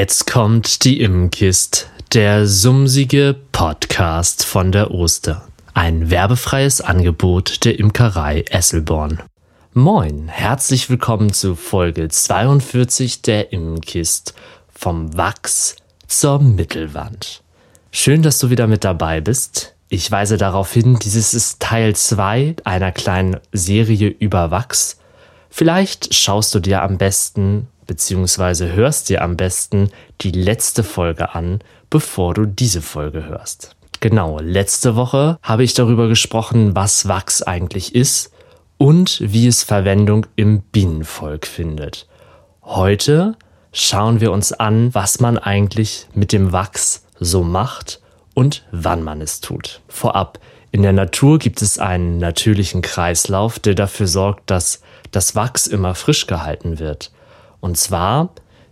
Jetzt kommt die Immenkist, der sumsige Podcast von der Oster. Ein werbefreies Angebot der Imkerei Esselborn. Moin, herzlich willkommen zu Folge 42 der Immenkist vom Wachs zur Mittelwand. Schön, dass du wieder mit dabei bist. Ich weise darauf hin, dieses ist Teil 2 einer kleinen Serie über Wachs. Vielleicht schaust du dir am besten beziehungsweise hörst dir am besten die letzte Folge an, bevor du diese Folge hörst. Genau, letzte Woche habe ich darüber gesprochen, was Wachs eigentlich ist und wie es Verwendung im Bienenvolk findet. Heute schauen wir uns an, was man eigentlich mit dem Wachs so macht und wann man es tut. Vorab, in der Natur gibt es einen natürlichen Kreislauf, der dafür sorgt, dass das Wachs immer frisch gehalten wird. Und zwar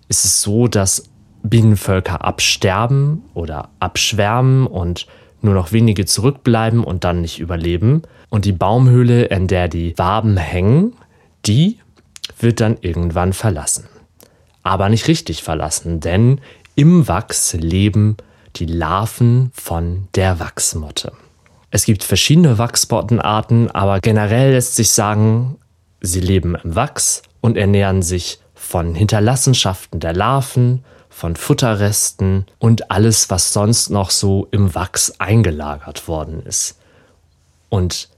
ist es so, dass Bienenvölker absterben oder abschwärmen und nur noch wenige zurückbleiben und dann nicht überleben. Und die Baumhöhle, in der die Waben hängen, die wird dann irgendwann verlassen. Aber nicht richtig verlassen, denn im Wachs leben die Larven von der Wachsmotte. Es gibt verschiedene Wachsbottenarten, aber generell lässt sich sagen, sie leben im Wachs und ernähren sich von Hinterlassenschaften der Larven, von Futterresten und alles, was sonst noch so im Wachs eingelagert worden ist. Und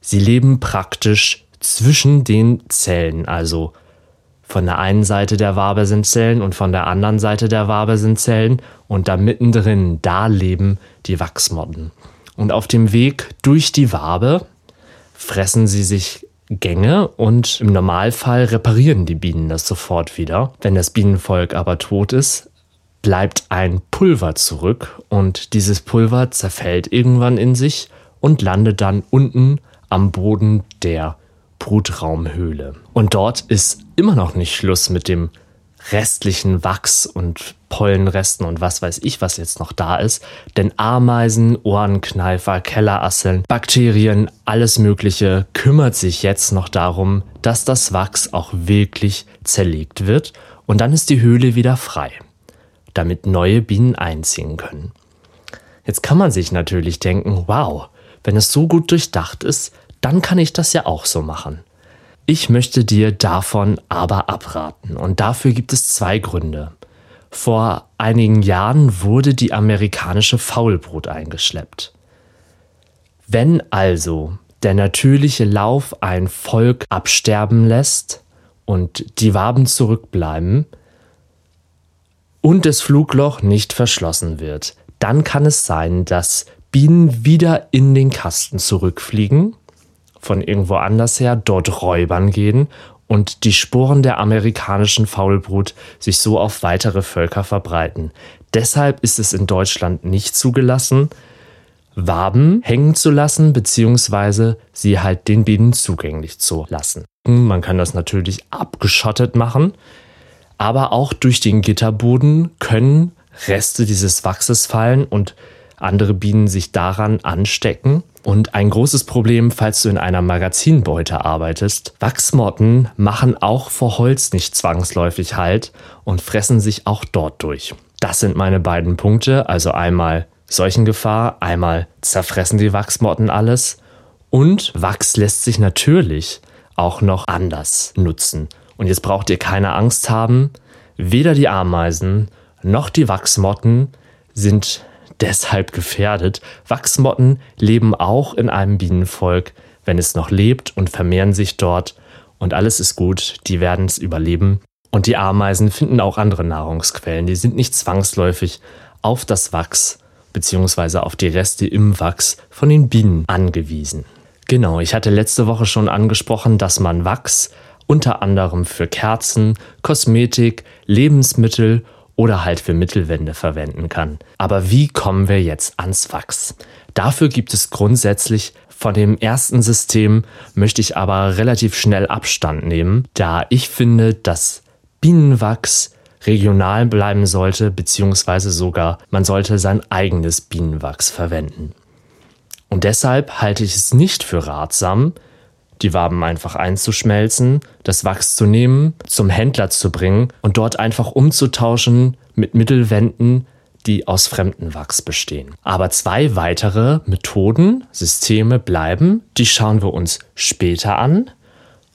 sie leben praktisch zwischen den Zellen, also von der einen Seite der Wabe sind Zellen und von der anderen Seite der Wabe sind Zellen und da mittendrin, da leben die Wachsmotten. Und auf dem Weg durch die Wabe fressen sie sich Gänge und im Normalfall reparieren die Bienen das sofort wieder. Wenn das Bienenvolk aber tot ist, bleibt ein Pulver zurück und dieses Pulver zerfällt irgendwann in sich und landet dann unten am Boden der Brutraumhöhle. Und dort ist immer noch nicht Schluss mit dem restlichen Wachs und Pollenresten und was weiß ich, was jetzt noch da ist. Denn Ameisen, Ohrenkneifer, Kellerasseln, Bakterien, alles Mögliche kümmert sich jetzt noch darum, dass das Wachs auch wirklich zerlegt wird und dann ist die Höhle wieder frei, damit neue Bienen einziehen können. Jetzt kann man sich natürlich denken, wow, wenn es so gut durchdacht ist, dann kann ich das ja auch so machen. Ich möchte dir davon aber abraten und dafür gibt es zwei Gründe. Vor einigen Jahren wurde die amerikanische Faulbrut eingeschleppt. Wenn also der natürliche Lauf ein Volk absterben lässt und die Waben zurückbleiben und das Flugloch nicht verschlossen wird, dann kann es sein, dass Bienen wieder in den Kasten zurückfliegen von irgendwo anders her dort räubern gehen und die Sporen der amerikanischen Faulbrut sich so auf weitere Völker verbreiten. Deshalb ist es in Deutschland nicht zugelassen, Waben hängen zu lassen, beziehungsweise sie halt den Bienen zugänglich zu lassen. Man kann das natürlich abgeschottet machen, aber auch durch den Gitterboden können Reste dieses Wachses fallen und andere Bienen sich daran anstecken. Und ein großes Problem, falls du in einer Magazinbeute arbeitest, Wachsmotten machen auch vor Holz nicht zwangsläufig Halt und fressen sich auch dort durch. Das sind meine beiden Punkte, also einmal Seuchengefahr, einmal zerfressen die Wachsmotten alles und Wachs lässt sich natürlich auch noch anders nutzen. Und jetzt braucht ihr keine Angst haben, weder die Ameisen noch die Wachsmotten sind deshalb gefährdet. Wachsmotten leben auch in einem Bienenvolk, wenn es noch lebt und vermehren sich dort und alles ist gut, die werden es überleben. Und die Ameisen finden auch andere Nahrungsquellen, die sind nicht zwangsläufig auf das Wachs bzw. auf die Reste im Wachs von den Bienen angewiesen. Genau, ich hatte letzte Woche schon angesprochen, dass man Wachs unter anderem für Kerzen, Kosmetik, Lebensmittel oder halt für Mittelwände verwenden kann. Aber wie kommen wir jetzt ans Wachs? Dafür gibt es grundsätzlich von dem ersten System möchte ich aber relativ schnell Abstand nehmen, da ich finde, dass Bienenwachs regional bleiben sollte, beziehungsweise sogar man sollte sein eigenes Bienenwachs verwenden. Und deshalb halte ich es nicht für ratsam, die Waben einfach einzuschmelzen, das Wachs zu nehmen, zum Händler zu bringen und dort einfach umzutauschen mit Mittelwänden, die aus fremden Wachs bestehen. Aber zwei weitere Methoden, Systeme bleiben, die schauen wir uns später an.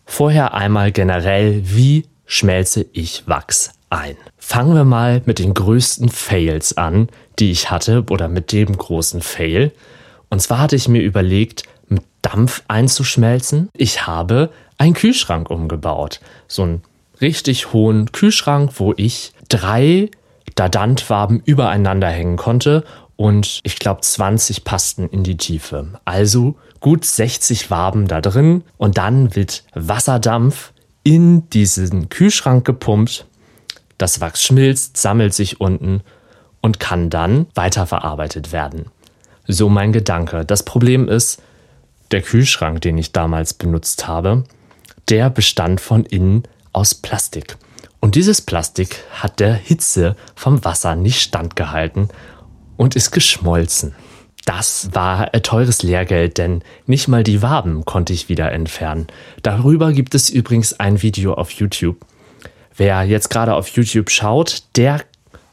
Vorher einmal generell, wie schmelze ich Wachs ein? Fangen wir mal mit den größten Fails an, die ich hatte oder mit dem großen Fail. Und zwar hatte ich mir überlegt, mit Dampf einzuschmelzen. Ich habe einen Kühlschrank umgebaut. So einen richtig hohen Kühlschrank, wo ich drei Dadantwaben übereinander hängen konnte und ich glaube 20 passten in die Tiefe. Also gut 60 Waben da drin und dann wird Wasserdampf in diesen Kühlschrank gepumpt. Das Wachs schmilzt, sammelt sich unten und kann dann weiterverarbeitet werden. So mein Gedanke. Das Problem ist, der Kühlschrank, den ich damals benutzt habe, der bestand von innen aus Plastik. Und dieses Plastik hat der Hitze vom Wasser nicht standgehalten und ist geschmolzen. Das war teures Lehrgeld, denn nicht mal die Waben konnte ich wieder entfernen. Darüber gibt es übrigens ein Video auf YouTube. Wer jetzt gerade auf YouTube schaut, der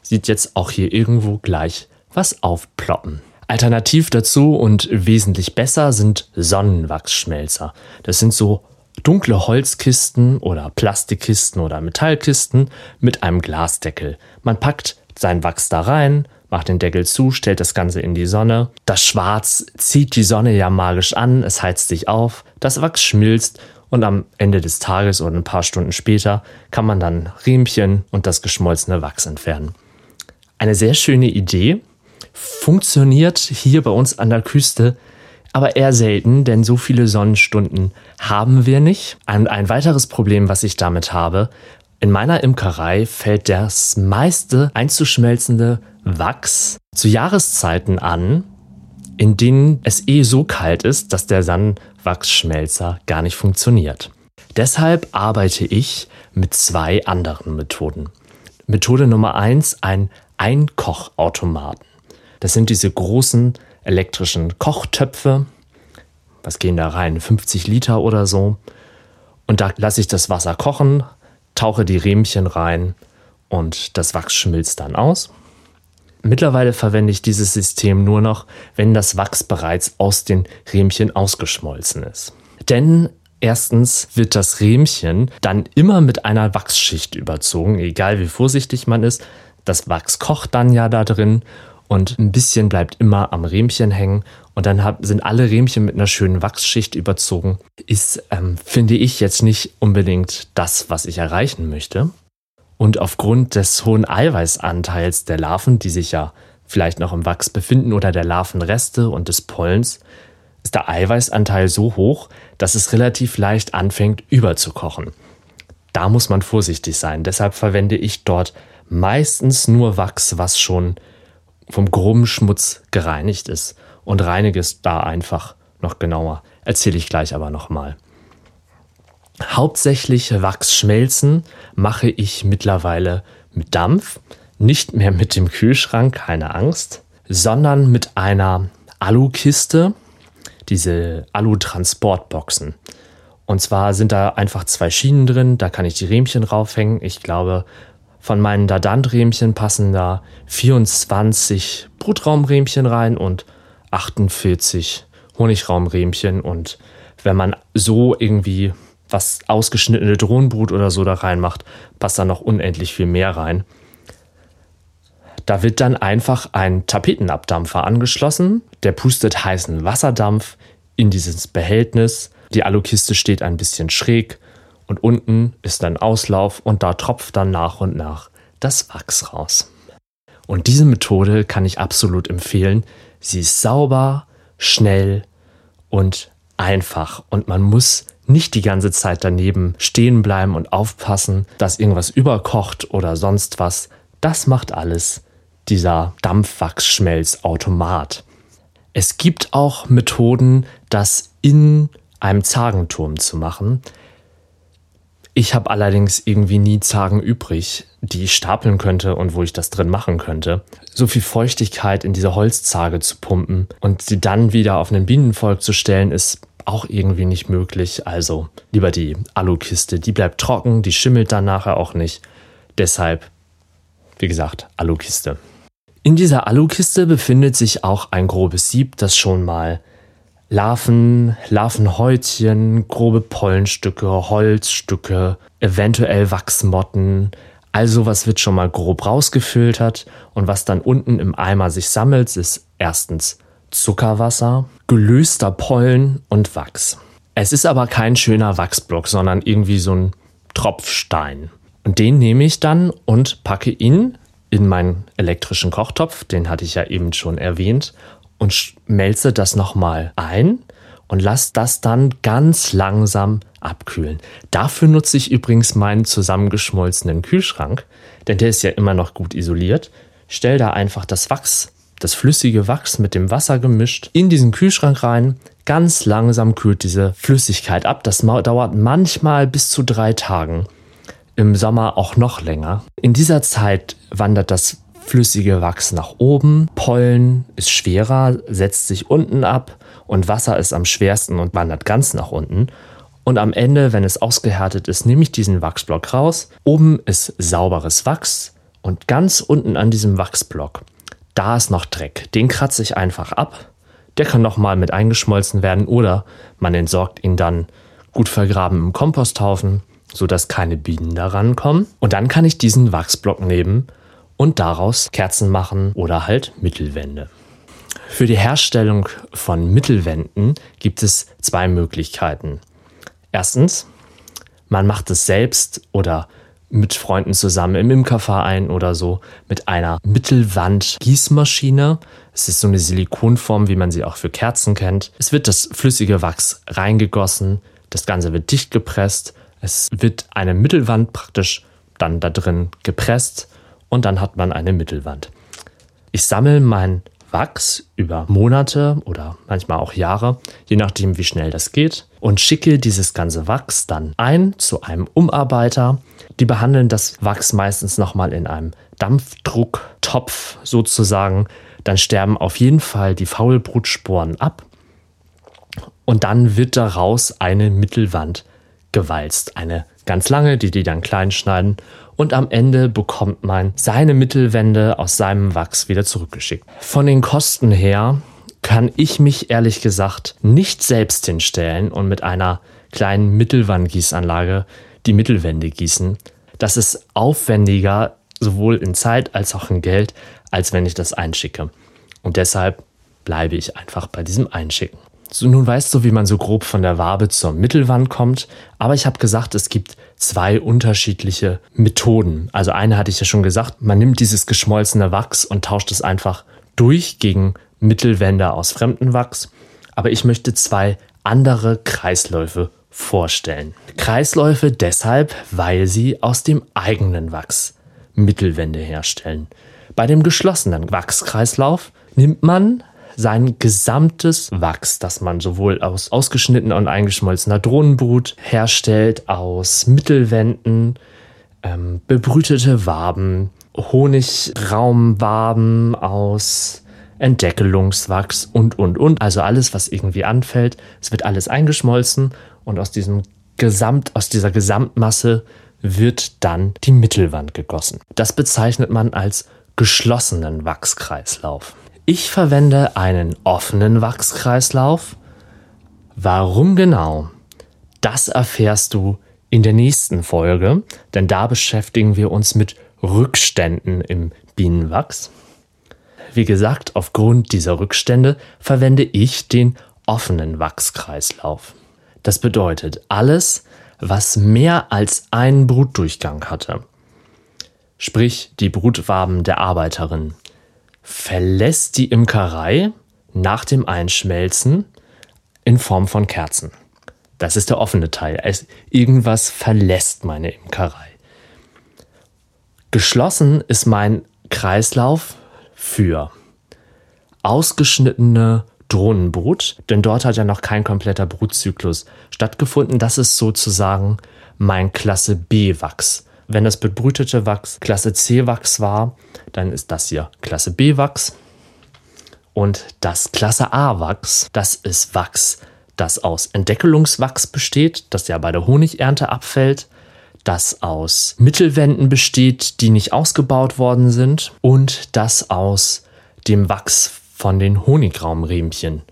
sieht jetzt auch hier irgendwo gleich was aufploppen. Alternativ dazu und wesentlich besser sind Sonnenwachsschmelzer. Das sind so dunkle Holzkisten oder Plastikkisten oder Metallkisten mit einem Glasdeckel. Man packt sein Wachs da rein, macht den Deckel zu, stellt das Ganze in die Sonne. Das Schwarz zieht die Sonne ja magisch an, es heizt sich auf, das Wachs schmilzt und am Ende des Tages oder ein paar Stunden später kann man dann Riemchen und das geschmolzene Wachs entfernen. Eine sehr schöne Idee, funktioniert hier bei uns an der Küste aber eher selten, denn so viele Sonnenstunden haben wir nicht. Und ein weiteres Problem, was ich damit habe, in meiner Imkerei fällt das meiste einzuschmelzende Wachs zu Jahreszeiten an, in denen es eh so kalt ist, dass der Sandwachsschmelzer gar nicht funktioniert. Deshalb arbeite ich mit zwei anderen Methoden. Methode Nummer eins: ein Einkochautomaten. Das sind diese großen elektrischen Kochtöpfe. Was gehen da rein? 50 Liter oder so. Und da lasse ich das Wasser kochen, tauche die Riemchen rein und das Wachs schmilzt dann aus. Mittlerweile verwende ich dieses System nur noch, wenn das Wachs bereits aus den Riemchen ausgeschmolzen ist. Denn erstens wird das Riemchen dann immer mit einer Wachsschicht überzogen, egal wie vorsichtig man ist. Das Wachs kocht dann ja da drin und ein bisschen bleibt immer am Riemchen hängen und dann hab, sind alle Riemchen mit einer schönen Wachsschicht überzogen. Ist, ähm, finde ich, jetzt nicht unbedingt das, was ich erreichen möchte. Und aufgrund des hohen Eiweißanteils der Larven, die sich ja vielleicht noch im Wachs befinden oder der Larvenreste und des Pollens, ist der Eiweißanteil so hoch, dass es relativ leicht anfängt überzukochen. Da muss man vorsichtig sein. Deshalb verwende ich dort meistens nur Wachs, was schon vom groben Schmutz gereinigt ist und reinige es da einfach noch genauer. Erzähle ich gleich aber nochmal. Hauptsächlich Wachsschmelzen mache ich mittlerweile mit Dampf, nicht mehr mit dem Kühlschrank, keine Angst, sondern mit einer Alukiste, diese Alu-Transportboxen. Und zwar sind da einfach zwei Schienen drin, da kann ich die Riemchen raufhängen. Ich glaube, von meinen Dadant-Riemchen passen da 24 Brutraumriemchen rein und 48 Honigraumriemchen. Und wenn man so irgendwie was ausgeschnittene Drohnenbrut oder so da reinmacht, passt da noch unendlich viel mehr rein. Da wird dann einfach ein Tapetenabdampfer angeschlossen. Der pustet heißen Wasserdampf in dieses Behältnis. Die Alukiste steht ein bisschen schräg und unten ist ein Auslauf und da tropft dann nach und nach das Wachs raus. Und diese Methode kann ich absolut empfehlen. Sie ist sauber, schnell und einfach und man muss nicht die ganze Zeit daneben stehen bleiben und aufpassen, dass irgendwas überkocht oder sonst was. Das macht alles dieser Dampfwachsschmelzautomat. Es gibt auch Methoden, das in einem Zagenturm zu machen. Ich habe allerdings irgendwie nie Zagen übrig, die ich stapeln könnte und wo ich das drin machen könnte. So viel Feuchtigkeit in diese Holzzage zu pumpen und sie dann wieder auf einen Bienenvolk zu stellen, ist auch irgendwie nicht möglich. Also lieber die Alukiste, die bleibt trocken, die schimmelt dann nachher auch nicht. Deshalb, wie gesagt, Alukiste. In dieser Alukiste befindet sich auch ein grobes Sieb, das schon mal Larven, Larvenhäutchen, grobe Pollenstücke, Holzstücke, eventuell Wachsmotten, also was wird schon mal grob rausgefiltert und was dann unten im Eimer sich sammelt, ist erstens Zuckerwasser, gelöster Pollen und Wachs. Es ist aber kein schöner Wachsblock, sondern irgendwie so ein Tropfstein. Und den nehme ich dann und packe ihn in meinen elektrischen Kochtopf, den hatte ich ja eben schon erwähnt, und schmelze das nochmal ein und lasse das dann ganz langsam abkühlen. Dafür nutze ich übrigens meinen zusammengeschmolzenen Kühlschrank, denn der ist ja immer noch gut isoliert. Stell da einfach das Wachs, das flüssige Wachs mit dem Wasser gemischt, in diesen Kühlschrank rein. Ganz langsam kühlt diese Flüssigkeit ab. Das dauert manchmal bis zu drei Tagen. Im Sommer auch noch länger. In dieser Zeit wandert das flüssige Wachs nach oben, Pollen ist schwerer, setzt sich unten ab und Wasser ist am schwersten und wandert ganz nach unten. Und am Ende, wenn es ausgehärtet ist, nehme ich diesen Wachsblock raus. Oben ist sauberes Wachs und ganz unten an diesem Wachsblock, da ist noch Dreck. Den kratze ich einfach ab. Der kann nochmal mit eingeschmolzen werden oder man entsorgt ihn dann gut vergraben im Komposthaufen, sodass keine Bienen daran kommen. Und dann kann ich diesen Wachsblock nehmen und daraus Kerzen machen oder halt Mittelwände. Für die Herstellung von Mittelwänden gibt es zwei Möglichkeiten. Erstens, man macht es selbst oder mit Freunden zusammen im Imkerverein oder so mit einer Mittelwand-Gießmaschine. Es ist so eine Silikonform, wie man sie auch für Kerzen kennt. Es wird das flüssige Wachs reingegossen, das Ganze wird dicht gepresst, es wird eine Mittelwand praktisch dann da drin gepresst und dann hat man eine Mittelwand. Ich sammle mein Wachs über Monate oder manchmal auch Jahre, je nachdem, wie schnell das geht, und schicke dieses ganze Wachs dann ein zu einem Umarbeiter. Die behandeln das Wachs meistens nochmal in einem Dampfdrucktopf sozusagen. Dann sterben auf jeden Fall die Faulbrutsporen ab. Und dann wird daraus eine Mittelwand gewalzt. Eine ganz lange, die die dann klein schneiden und am Ende bekommt man seine Mittelwände aus seinem Wachs wieder zurückgeschickt. Von den Kosten her kann ich mich ehrlich gesagt nicht selbst hinstellen und mit einer kleinen Mittelwandgießanlage die Mittelwände gießen. Das ist aufwendiger, sowohl in Zeit als auch in Geld, als wenn ich das einschicke. Und deshalb bleibe ich einfach bei diesem Einschicken. So, nun weißt du, wie man so grob von der Wabe zur Mittelwand kommt, aber ich habe gesagt, es gibt zwei unterschiedliche Methoden. Also eine hatte ich ja schon gesagt, man nimmt dieses geschmolzene Wachs und tauscht es einfach durch gegen Mittelwände aus fremdem Wachs. Aber ich möchte zwei andere Kreisläufe vorstellen. Kreisläufe deshalb, weil sie aus dem eigenen Wachs Mittelwände herstellen. Bei dem geschlossenen Wachskreislauf nimmt man sein gesamtes Wachs, das man sowohl aus ausgeschnittener und eingeschmolzener Drohnenbrut herstellt, aus Mittelwänden, ähm, bebrütete Waben, Honigraumwaben aus Entdeckelungswachs und, und, und. Also alles, was irgendwie anfällt. Es wird alles eingeschmolzen und aus diesem Gesamt, aus dieser Gesamtmasse wird dann die Mittelwand gegossen. Das bezeichnet man als geschlossenen Wachskreislauf. Ich verwende einen offenen Wachskreislauf. Warum genau? Das erfährst du in der nächsten Folge, denn da beschäftigen wir uns mit Rückständen im Bienenwachs. Wie gesagt, aufgrund dieser Rückstände verwende ich den offenen Wachskreislauf. Das bedeutet, alles, was mehr als einen Brutdurchgang hatte, sprich die Brutwaben der Arbeiterin, verlässt die Imkerei nach dem Einschmelzen in Form von Kerzen. Das ist der offene Teil. Es, irgendwas verlässt meine Imkerei. Geschlossen ist mein Kreislauf für ausgeschnittene Drohnenbrut, denn dort hat ja noch kein kompletter Brutzyklus stattgefunden. Das ist sozusagen mein Klasse B-Wachs. Wenn das bebrütete Wachs Klasse C Wachs war, dann ist das hier Klasse B Wachs. Und das Klasse A Wachs, das ist Wachs, das aus Entdeckelungswachs besteht, das ja bei der Honigernte abfällt, das aus Mittelwänden besteht, die nicht ausgebaut worden sind und das aus dem Wachs von den Honigraumrähmchen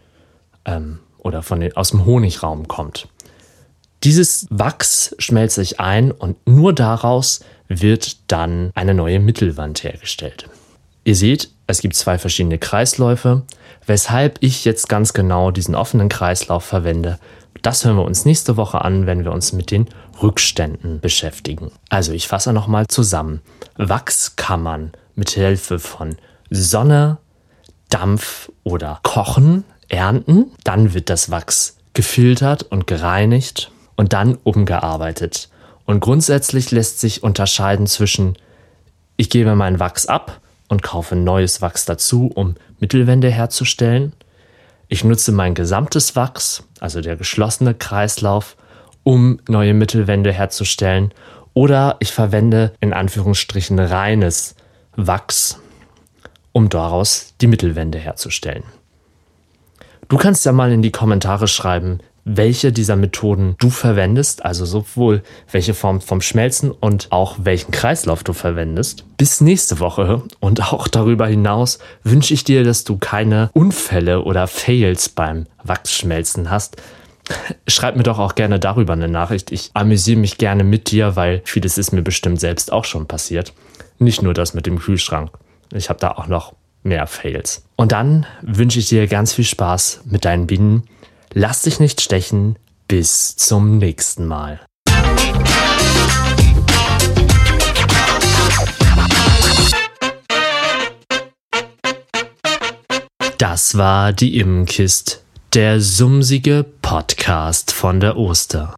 ähm, oder von den, aus dem Honigraum kommt. Dieses Wachs schmelzt sich ein und nur daraus wird dann eine neue Mittelwand hergestellt. Ihr seht, es gibt zwei verschiedene Kreisläufe. Weshalb ich jetzt ganz genau diesen offenen Kreislauf verwende, das hören wir uns nächste Woche an, wenn wir uns mit den Rückständen beschäftigen. Also ich fasse nochmal zusammen. Wachs kann man mit Hilfe von Sonne, Dampf oder Kochen ernten. Dann wird das Wachs gefiltert und gereinigt und dann umgearbeitet. Und grundsätzlich lässt sich unterscheiden zwischen ich gebe mein Wachs ab und kaufe neues Wachs dazu, um Mittelwände herzustellen. Ich nutze mein gesamtes Wachs, also der geschlossene Kreislauf, um neue Mittelwände herzustellen. Oder ich verwende in Anführungsstrichen reines Wachs, um daraus die Mittelwände herzustellen. Du kannst ja mal in die Kommentare schreiben, welche dieser Methoden du verwendest, also sowohl welche Form vom Schmelzen und auch welchen Kreislauf du verwendest. Bis nächste Woche und auch darüber hinaus wünsche ich dir, dass du keine Unfälle oder Fails beim Wachsschmelzen hast. Schreib mir doch auch gerne darüber eine Nachricht. Ich amüsiere mich gerne mit dir, weil vieles ist mir bestimmt selbst auch schon passiert. Nicht nur das mit dem Kühlschrank. Ich habe da auch noch mehr Fails. Und dann wünsche ich dir ganz viel Spaß mit deinen Bienen Lass dich nicht stechen. Bis zum nächsten Mal. Das war die Immenkist, der sumsige Podcast von der Oster.